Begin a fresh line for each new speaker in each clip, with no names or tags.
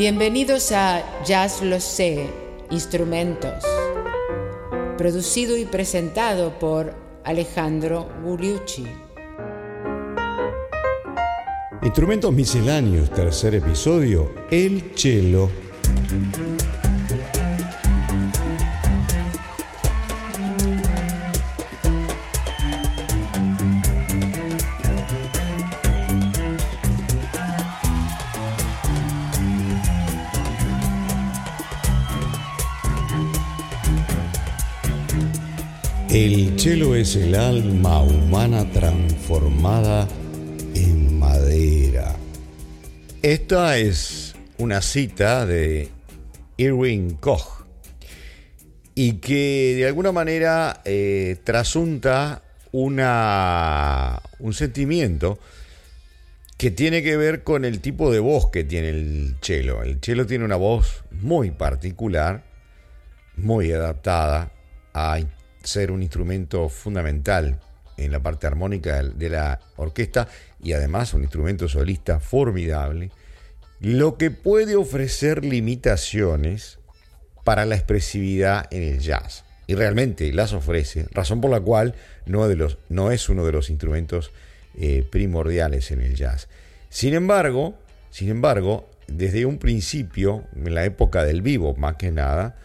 Bienvenidos a Jazz Lo Sé, Instrumentos, producido y presentado por Alejandro Gugliucci.
Instrumentos misceláneos, tercer episodio, el cello. Es el alma humana transformada en madera. Esta es una cita de Irwin Koch y que de alguna manera eh, trasunta una, un sentimiento que tiene que ver con el tipo de voz que tiene el cello. El cello tiene una voz muy particular, muy adaptada a ser un instrumento fundamental en la parte armónica de la orquesta y además un instrumento solista formidable, lo que puede ofrecer limitaciones para la expresividad en el jazz. Y realmente las ofrece, razón por la cual no, de los, no es uno de los instrumentos eh, primordiales en el jazz. Sin embargo, sin embargo, desde un principio, en la época del vivo más que nada,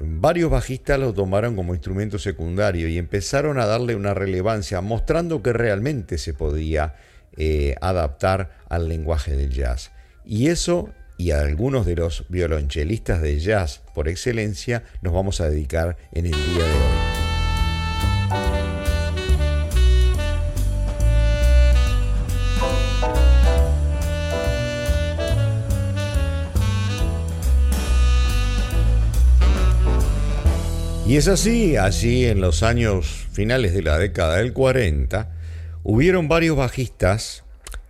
Varios bajistas lo tomaron como instrumento secundario y empezaron a darle una relevancia, mostrando que realmente se podía eh, adaptar al lenguaje del jazz. Y eso y a algunos de los violonchelistas de jazz por excelencia nos vamos a dedicar en el día de hoy. Y es así, así en los años finales de la década del 40, hubieron varios bajistas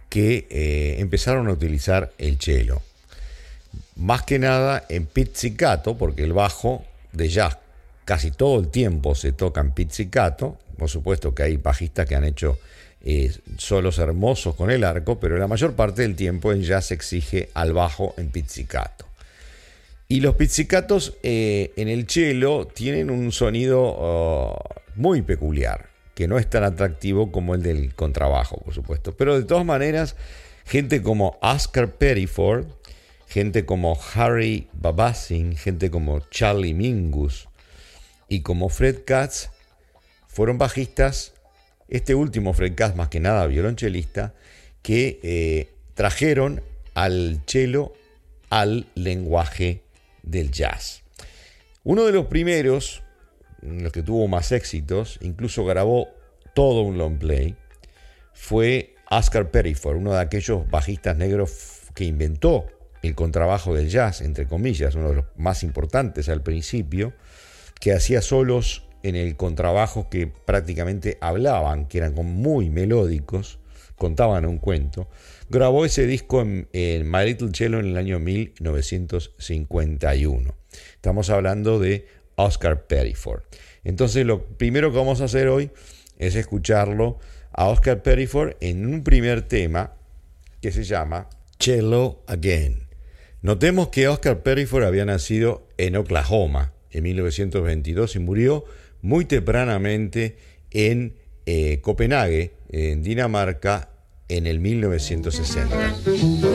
que eh, empezaron a utilizar el cello. Más que nada en pizzicato, porque el bajo de jazz casi todo el tiempo se toca en pizzicato. Por supuesto que hay bajistas que han hecho eh, solos hermosos con el arco, pero la mayor parte del tiempo en jazz se exige al bajo en pizzicato. Y los pizzicatos eh, en el cello tienen un sonido oh, muy peculiar, que no es tan atractivo como el del contrabajo, por supuesto. Pero de todas maneras, gente como Oscar Pettiford, gente como Harry Babassin, gente como Charlie Mingus y como Fred Katz, fueron bajistas, este último Fred Katz más que nada violonchelista, que eh, trajeron al cello al lenguaje del jazz. Uno de los primeros, los que tuvo más éxitos, incluso grabó todo un long play, fue Oscar Pettiford, uno de aquellos bajistas negros que inventó el contrabajo del jazz, entre comillas, uno de los más importantes al principio, que hacía solos en el contrabajo que prácticamente hablaban, que eran muy melódicos, contaban un cuento. Grabó ese disco en, My Little Cello en el año 1951. Estamos hablando de Oscar Pettiford. Entonces lo primero que vamos a hacer hoy es escucharlo a Oscar Pettiford en un primer tema que se llama Cello Again. Notemos que Oscar Pettiford había nacido en Oklahoma en 1922 y murió muy tempranamente en eh, Copenhague, en Dinamarca, en el 1960.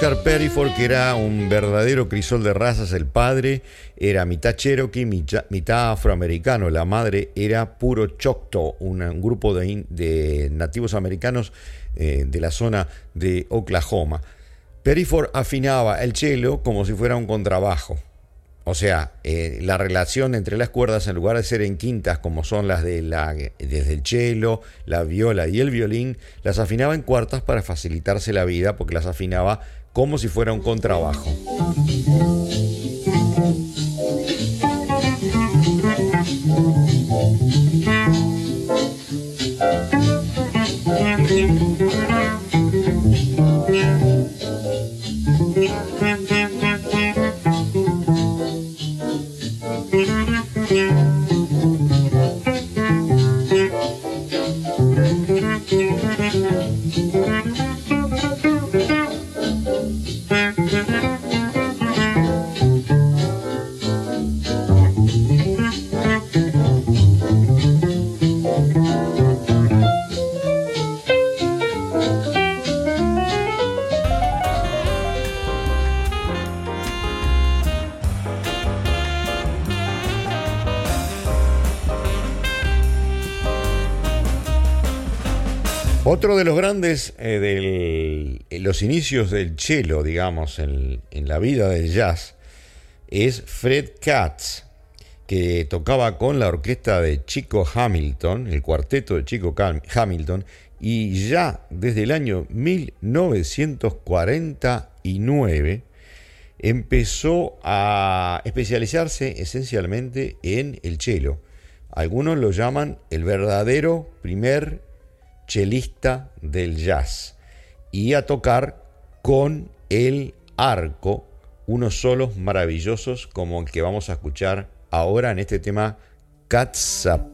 Oscar Perryford, que era un verdadero crisol de razas, el padre era mitad cherokee, mitad afroamericano, la madre era puro choctaw, un, grupo de, nativos americanos eh, de la zona de Oklahoma. Perryford afinaba el cello como si fuera un contrabajo. O sea, eh, la relación entre las cuerdas, en lugar de ser en quintas como son las de la, desde el cello, la viola y el violín, las afinaba en cuartas para facilitarse la vida, porque las afinaba como si fuera un contrabajo. Eh, de los inicios del cello, digamos, en, la vida del jazz, es Fred Katz, que tocaba con la orquesta de Chico Hamilton, el cuarteto de Chico Hamilton, y ya desde el año 1949 empezó a especializarse esencialmente en el cello. Algunos lo llaman el verdadero primer chelista del jazz y a tocar con el arco unos solos maravillosos como el que vamos a escuchar ahora en este tema Cats Up.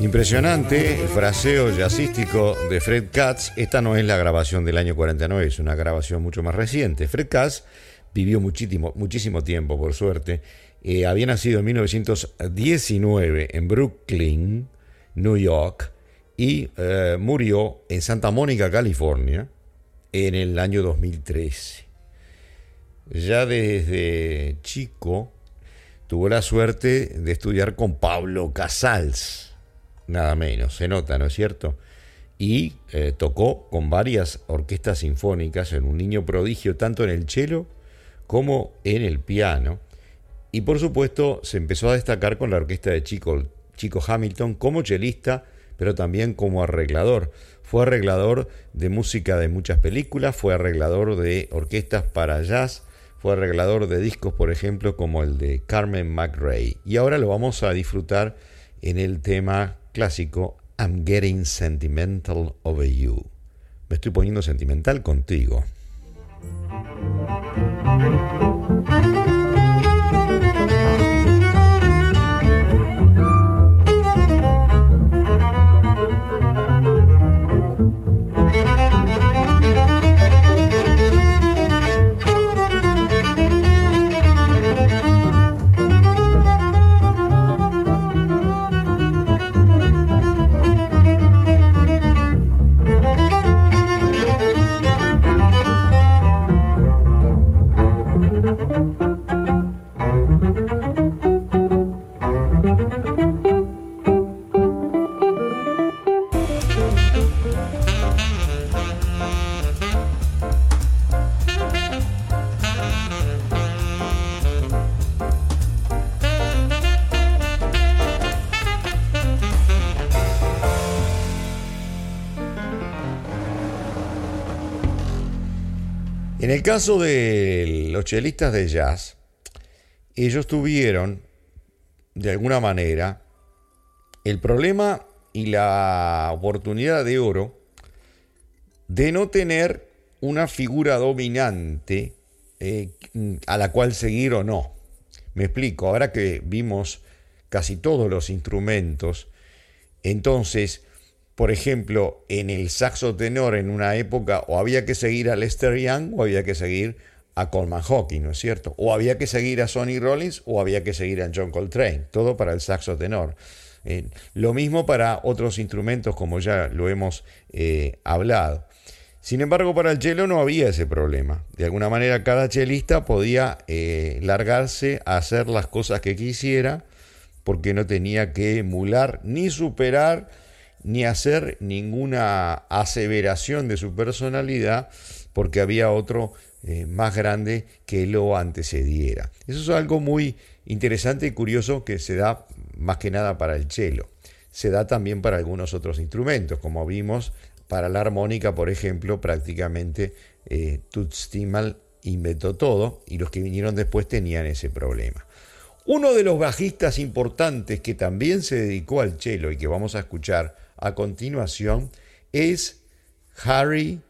Impresionante el fraseo jazzístico de Fred Katz. Esta no es la grabación del año 49, es una grabación mucho más reciente. Fred Katz vivió muchísimo, muchísimo tiempo, por suerte. Eh, había nacido en 1919 en Brooklyn, New York, y eh, murió en Santa Mónica, California, en el año 2013. Ya desde chico tuvo la suerte de estudiar con Pablo Casals nada menos, se nota, ¿no es cierto? Y eh, tocó con varias orquestas sinfónicas, en un niño prodigio tanto en el cello como en el piano. Y por supuesto se empezó a destacar con la orquesta de Chico, Chico Hamilton como chelista, pero también como arreglador. Fue arreglador de música de muchas películas, fue arreglador de orquestas para jazz, fue arreglador de discos, por ejemplo, como el de Carmen McRae. Y ahora lo vamos a disfrutar en el tema clásico I'm Getting Sentimental Over You. Me estoy poniendo sentimental contigo. El caso de los chelistas de jazz, ellos tuvieron, de alguna manera, el problema y la oportunidad de oro de no tener una figura dominante eh, a la cual seguir o no. Me explico, ahora que vimos casi todos los instrumentos, entonces, por ejemplo, en el saxo tenor en una época o había que seguir a Lester Young o había que seguir a Coleman Hawking, ¿no es cierto? O había que seguir a Sonny Rollins o había que seguir a John Coltrane, todo para el saxo tenor. Eh, lo mismo para otros instrumentos como ya lo hemos eh, hablado. Sin embargo, para el cello no había ese problema. De alguna manera cada chelista podía eh, largarse a hacer las cosas que quisiera porque no tenía que emular ni superar ni hacer ninguna aseveración de su personalidad porque había otro eh, más grande que lo antecediera. Eso es algo muy interesante y curioso que se da más que nada para el cello. Se da también para algunos otros instrumentos, como vimos para la armónica, por ejemplo, prácticamente eh, Toots inventó todo y los que vinieron después tenían ese problema. Uno de los bajistas importantes que también se dedicó al cello y que vamos a escuchar a continuación es Harry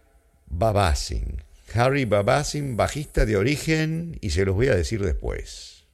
Babasin. Harry Babasin, bajista de origen, y se los voy a decir después.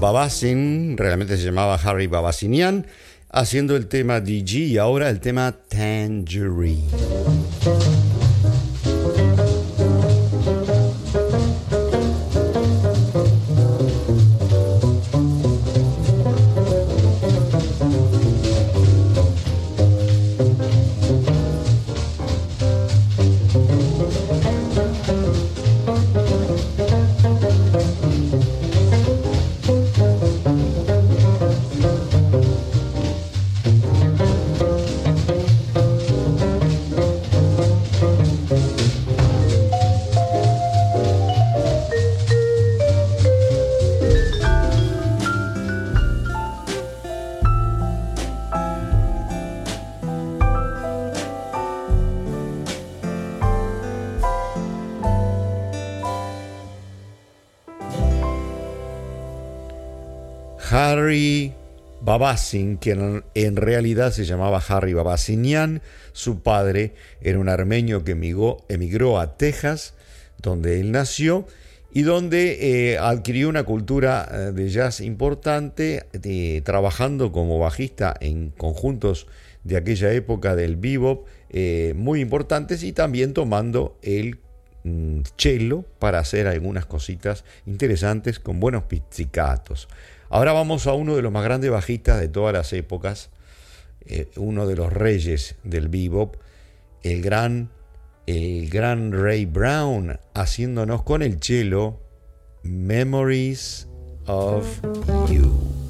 Babasin, realmente se llamaba Harry Babasinian, haciendo el tema DG y ahora el tema Tangerine. Harry Babasin, que en, realidad se llamaba Harry Babasinian. Su padre era un armenio que emigró, a Texas, donde él nació, y donde eh, adquirió una cultura eh, de jazz importante, eh, trabajando como bajista en conjuntos de aquella época del bebop muy importantes y también tomando el mm, cello para hacer algunas cositas interesantes con buenos pizzicatos. Ahora vamos a uno de los más grandes bajistas de todas las épocas, eh, uno de los reyes del bebop, el gran, el gran Ray Brown, haciéndonos con el cello Memories of You.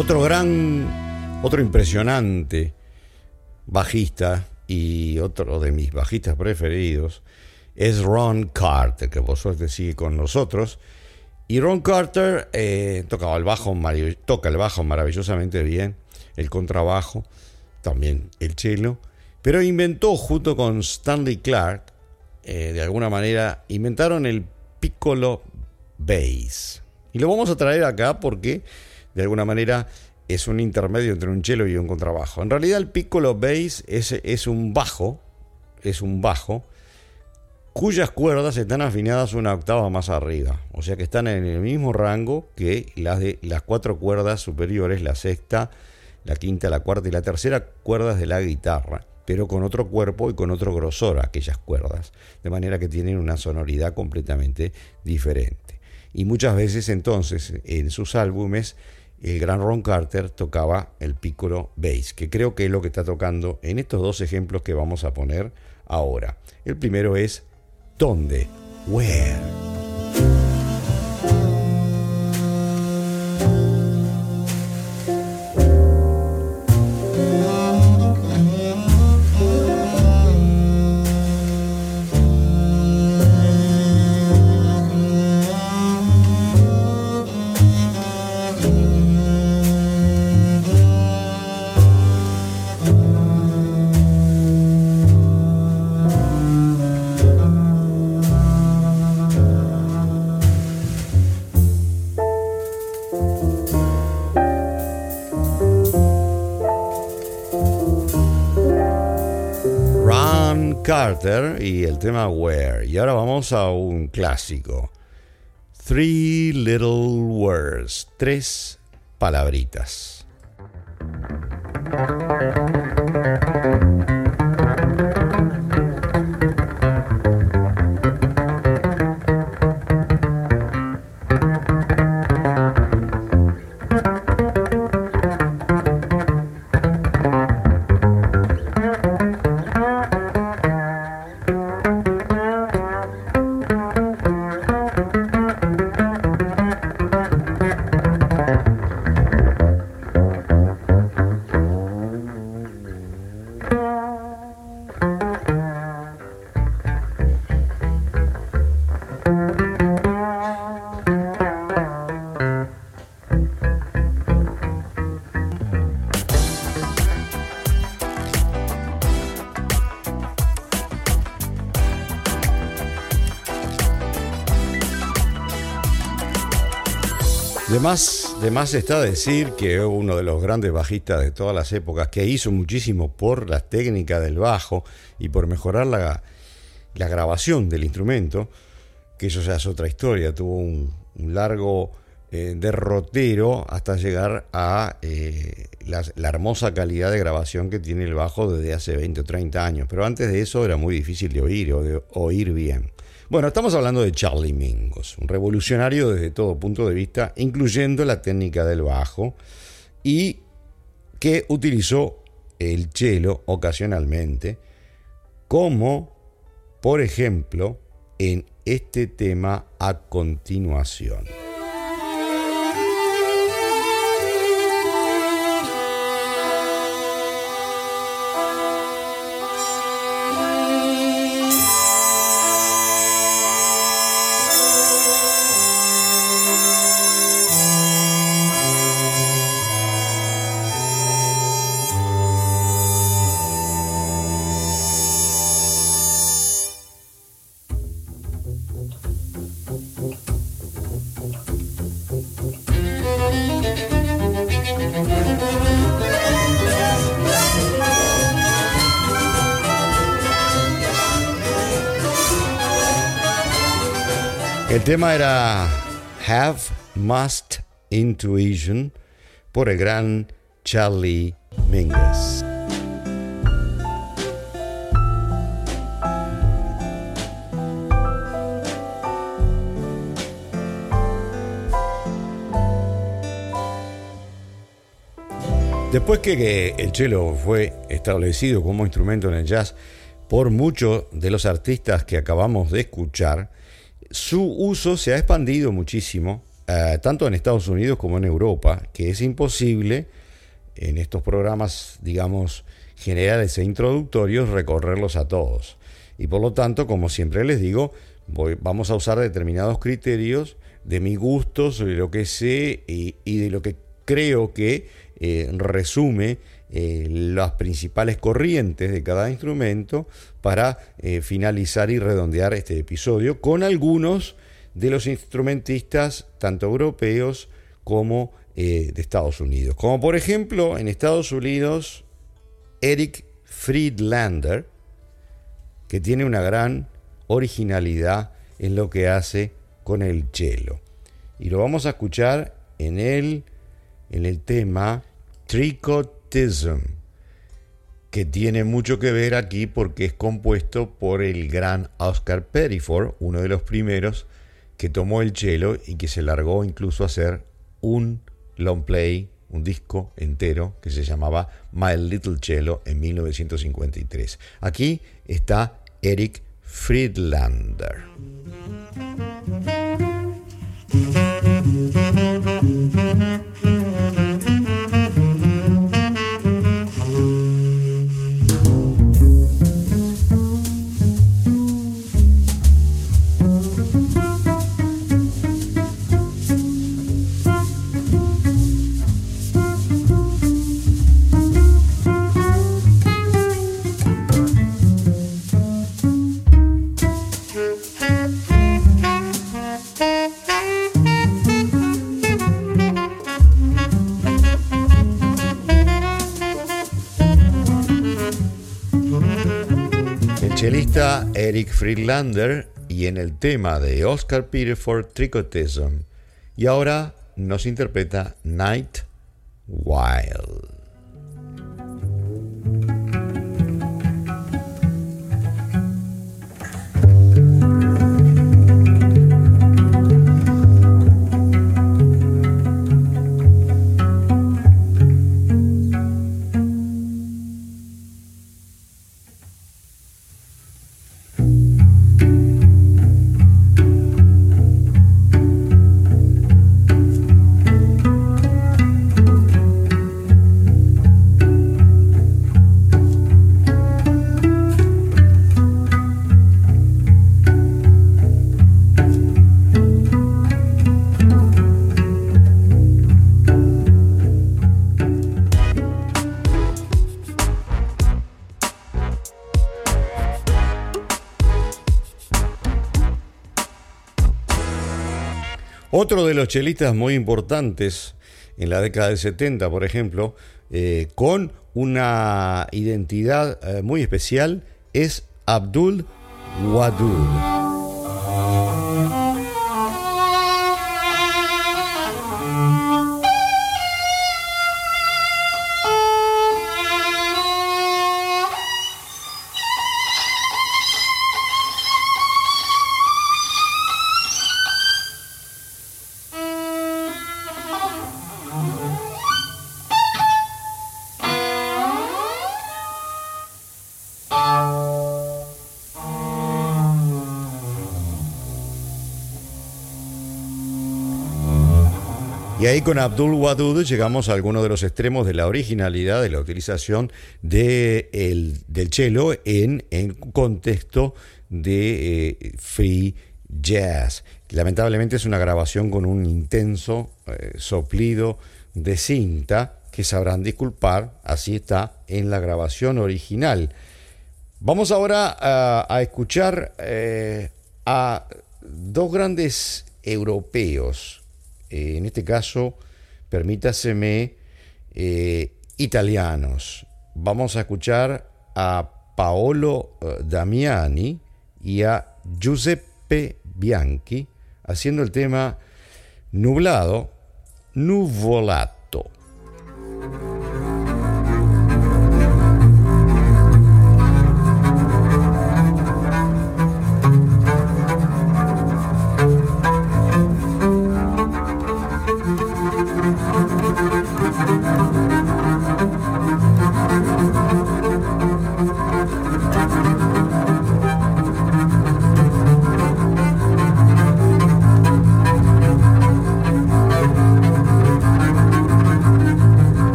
Otro gran, otro impresionante bajista y otro de mis bajistas preferidos es Ron Carter, que por suerte sigue con nosotros. Y Ron Carter eh, tocaba el bajo, toca el bajo maravillosamente bien, el contrabajo, también el cello, pero inventó junto con Stanley Clark, eh, de alguna manera, inventaron el piccolo bass. Y lo vamos a traer acá porque, de alguna manera, es un intermedio entre un cello y un contrabajo. En realidad el piccolo bass es, es un bajo, es un bajo cuyas cuerdas están afinadas una octava más arriba, o sea que están en el mismo rango que las de las cuatro cuerdas superiores, la sexta, la quinta, la cuarta y la tercera cuerdas de la guitarra, pero con otro cuerpo y con otro grosor aquellas cuerdas, de manera que tienen una sonoridad completamente diferente. Y muchas veces entonces en sus álbumes el gran Ron Carter tocaba el piccolo bass, que creo que es lo que está tocando en estos dos ejemplos que vamos a poner ahora. El primero es ¿Dónde? Where? Carter y el tema Where. Y ahora vamos a un clásico. Three Little Words. Tres palabritas. De más, está decir que uno de los grandes bajistas de todas las épocas, que hizo muchísimo por la técnica del bajo y por mejorar la, grabación del instrumento, que eso ya es otra historia, tuvo un, largo eh, derrotero hasta llegar a eh, la, la, hermosa calidad de grabación que tiene el bajo desde hace 20 o 30 años. Pero antes de eso era muy difícil de oír o de oír bien. Bueno, estamos hablando de Charlie Mingus, un revolucionario desde todo punto de vista, incluyendo la técnica del bajo, y que utilizó el cello ocasionalmente, como por ejemplo en este tema a continuación. Tema era Have Must Intuition por el gran Charlie Mingus. Después que el cello fue establecido como instrumento en el jazz por muchos de los artistas que acabamos de escuchar, su uso se ha expandido muchísimo, eh, tanto en Estados Unidos como en Europa, que es imposible en estos programas, digamos, generales e introductorios recorrerlos a todos. Y por lo tanto, como siempre les digo, vamos a usar determinados criterios de mi gusto, sobre lo que sé y, de lo que creo que eh, resume eh, las principales corrientes de cada instrumento para eh, finalizar y redondear este episodio con algunos de los instrumentistas tanto europeos como de Estados Unidos. Como por ejemplo en Estados Unidos Eric Friedlander, que tiene una gran originalidad en lo que hace con el cello. Y lo vamos a escuchar en el, en el tema Que tiene mucho que ver aquí porque es compuesto por el gran Oscar Pettiford, uno de los primeros que tomó el cello y que se largó incluso a hacer un long play, un disco entero que se llamaba My Little Cello en 1953. Aquí está Eric Friedlander. Eric Friedlander y en el tema de Oscar Peterford Tricotism. Y ahora nos interpreta Night Wild. Los chelistas muy importantes en la década del 70, por ejemplo, eh, con una identidad eh, muy especial, es Abdul Wadud. Ahí con Abdul Wadud llegamos a algunos de los extremos de la originalidad de la utilización de del cello en, en contexto de eh, free jazz. Lamentablemente es una grabación con un intenso eh, soplido de cinta que sabrán disculpar, así está en la grabación original. Vamos ahora a, escuchar eh, a dos grandes europeos eh, en este caso, permítaseme, eh, italianos. Vamos a escuchar a Paolo eh, Damiani y a Giuseppe Bianchi haciendo el tema Nublado, Nuvolato.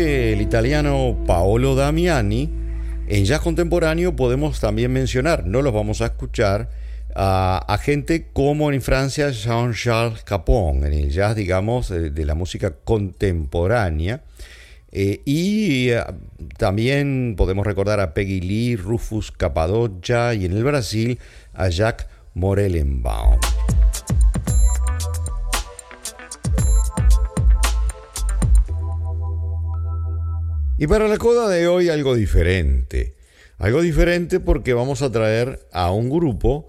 el italiano Paolo Damiani, en jazz contemporáneo podemos también mencionar, no los vamos a escuchar, a, gente como en Francia Jean-Charles Capon, en el jazz, digamos, de, de la música contemporánea. Eh, y eh, también podemos recordar a Peggy Lee, Rufus Capadocia y en el Brasil a Jacques Morellenbaum. Y para la coda de hoy algo diferente. Algo diferente porque vamos a traer a un grupo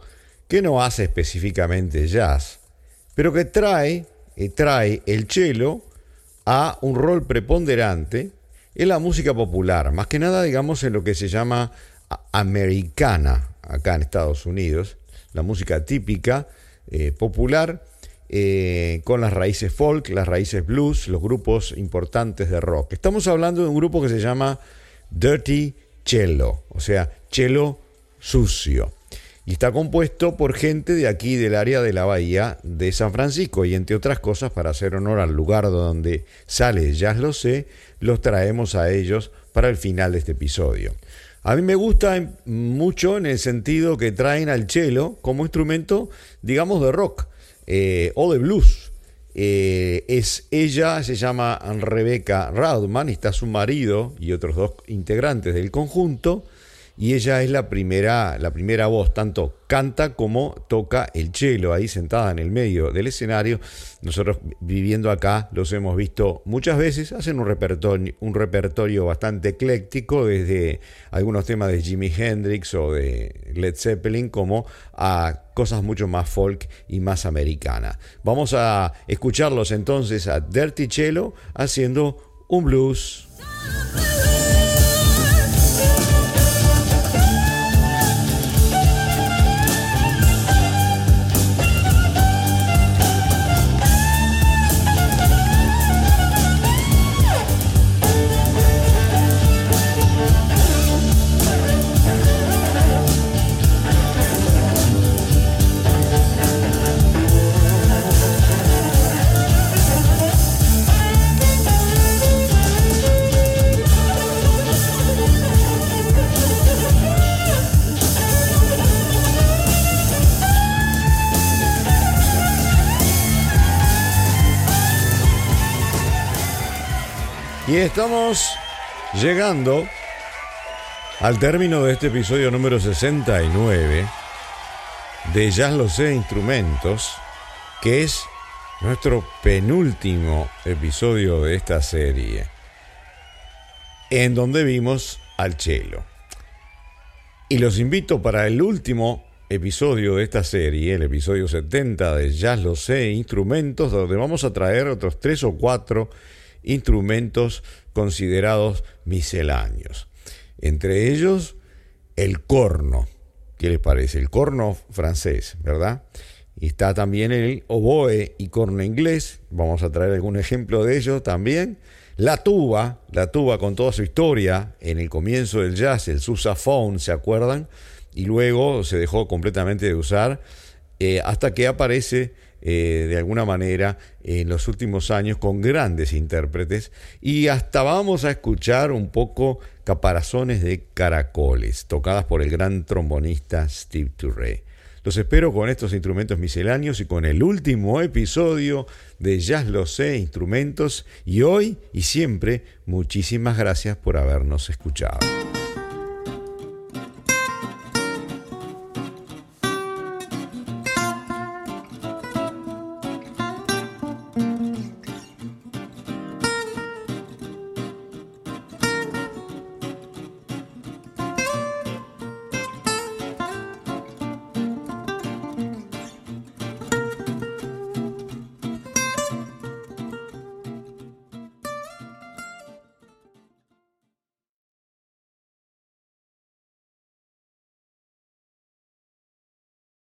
que no hace específicamente jazz, pero que trae, eh, trae el cello a un rol preponderante en la música popular, más que nada digamos en lo que se llama americana acá en Estados Unidos, la música típica, eh, popular, eh, con las raíces folk, las raíces blues, los grupos importantes de rock. Estamos hablando de un grupo que se llama Dirty Cello, o sea, cello sucio y está compuesto por gente de aquí del área de la bahía de San Francisco y entre otras cosas para hacer honor al lugar donde sale ya lo sé, los traemos a ellos para el final de este episodio. A mí me gusta mucho en el sentido que traen al cello como instrumento, digamos, de rock eh, o de blues. Eh, es ella, se llama Rebecca Raudman, y está su marido y otros dos integrantes del conjunto y ella es la primera, la primera voz, tanto canta como toca el cello ahí sentada en el medio del escenario. Nosotros viviendo acá los hemos visto muchas veces, hacen un repertorio, bastante ecléctico, desde algunos temas de Jimi Hendrix o de Led Zeppelin, como a cosas mucho más folk y más americanas. Vamos a escucharlos entonces a Dirty Cello haciendo un blues. Estamos llegando al término de este episodio número 69 de Ya lo sé, instrumentos, que es nuestro penúltimo episodio de esta serie, en donde vimos al chelo. Y los invito para el último episodio de esta serie, el episodio 70 de Ya lo sé, instrumentos, donde vamos a traer otros tres o cuatro instrumentos considerados misceláneos. Entre ellos, el corno. ¿Qué les parece? El corno francés, ¿verdad? Y está también el oboe y corno inglés. Vamos a traer algún ejemplo de ello también. La tuba, la tuba con toda su historia en el comienzo del jazz, el sousaphone, ¿se acuerdan? Y luego se dejó completamente de usar eh, hasta que aparece eh, de alguna manera en los últimos años con grandes intérpretes y hasta vamos a escuchar un poco caparazones de caracoles tocadas por el gran trombonista Steve Turre. Los espero con estos instrumentos misceláneos y con el último episodio de Jazz Lo Sé Instrumentos y hoy y siempre muchísimas gracias por habernos escuchado.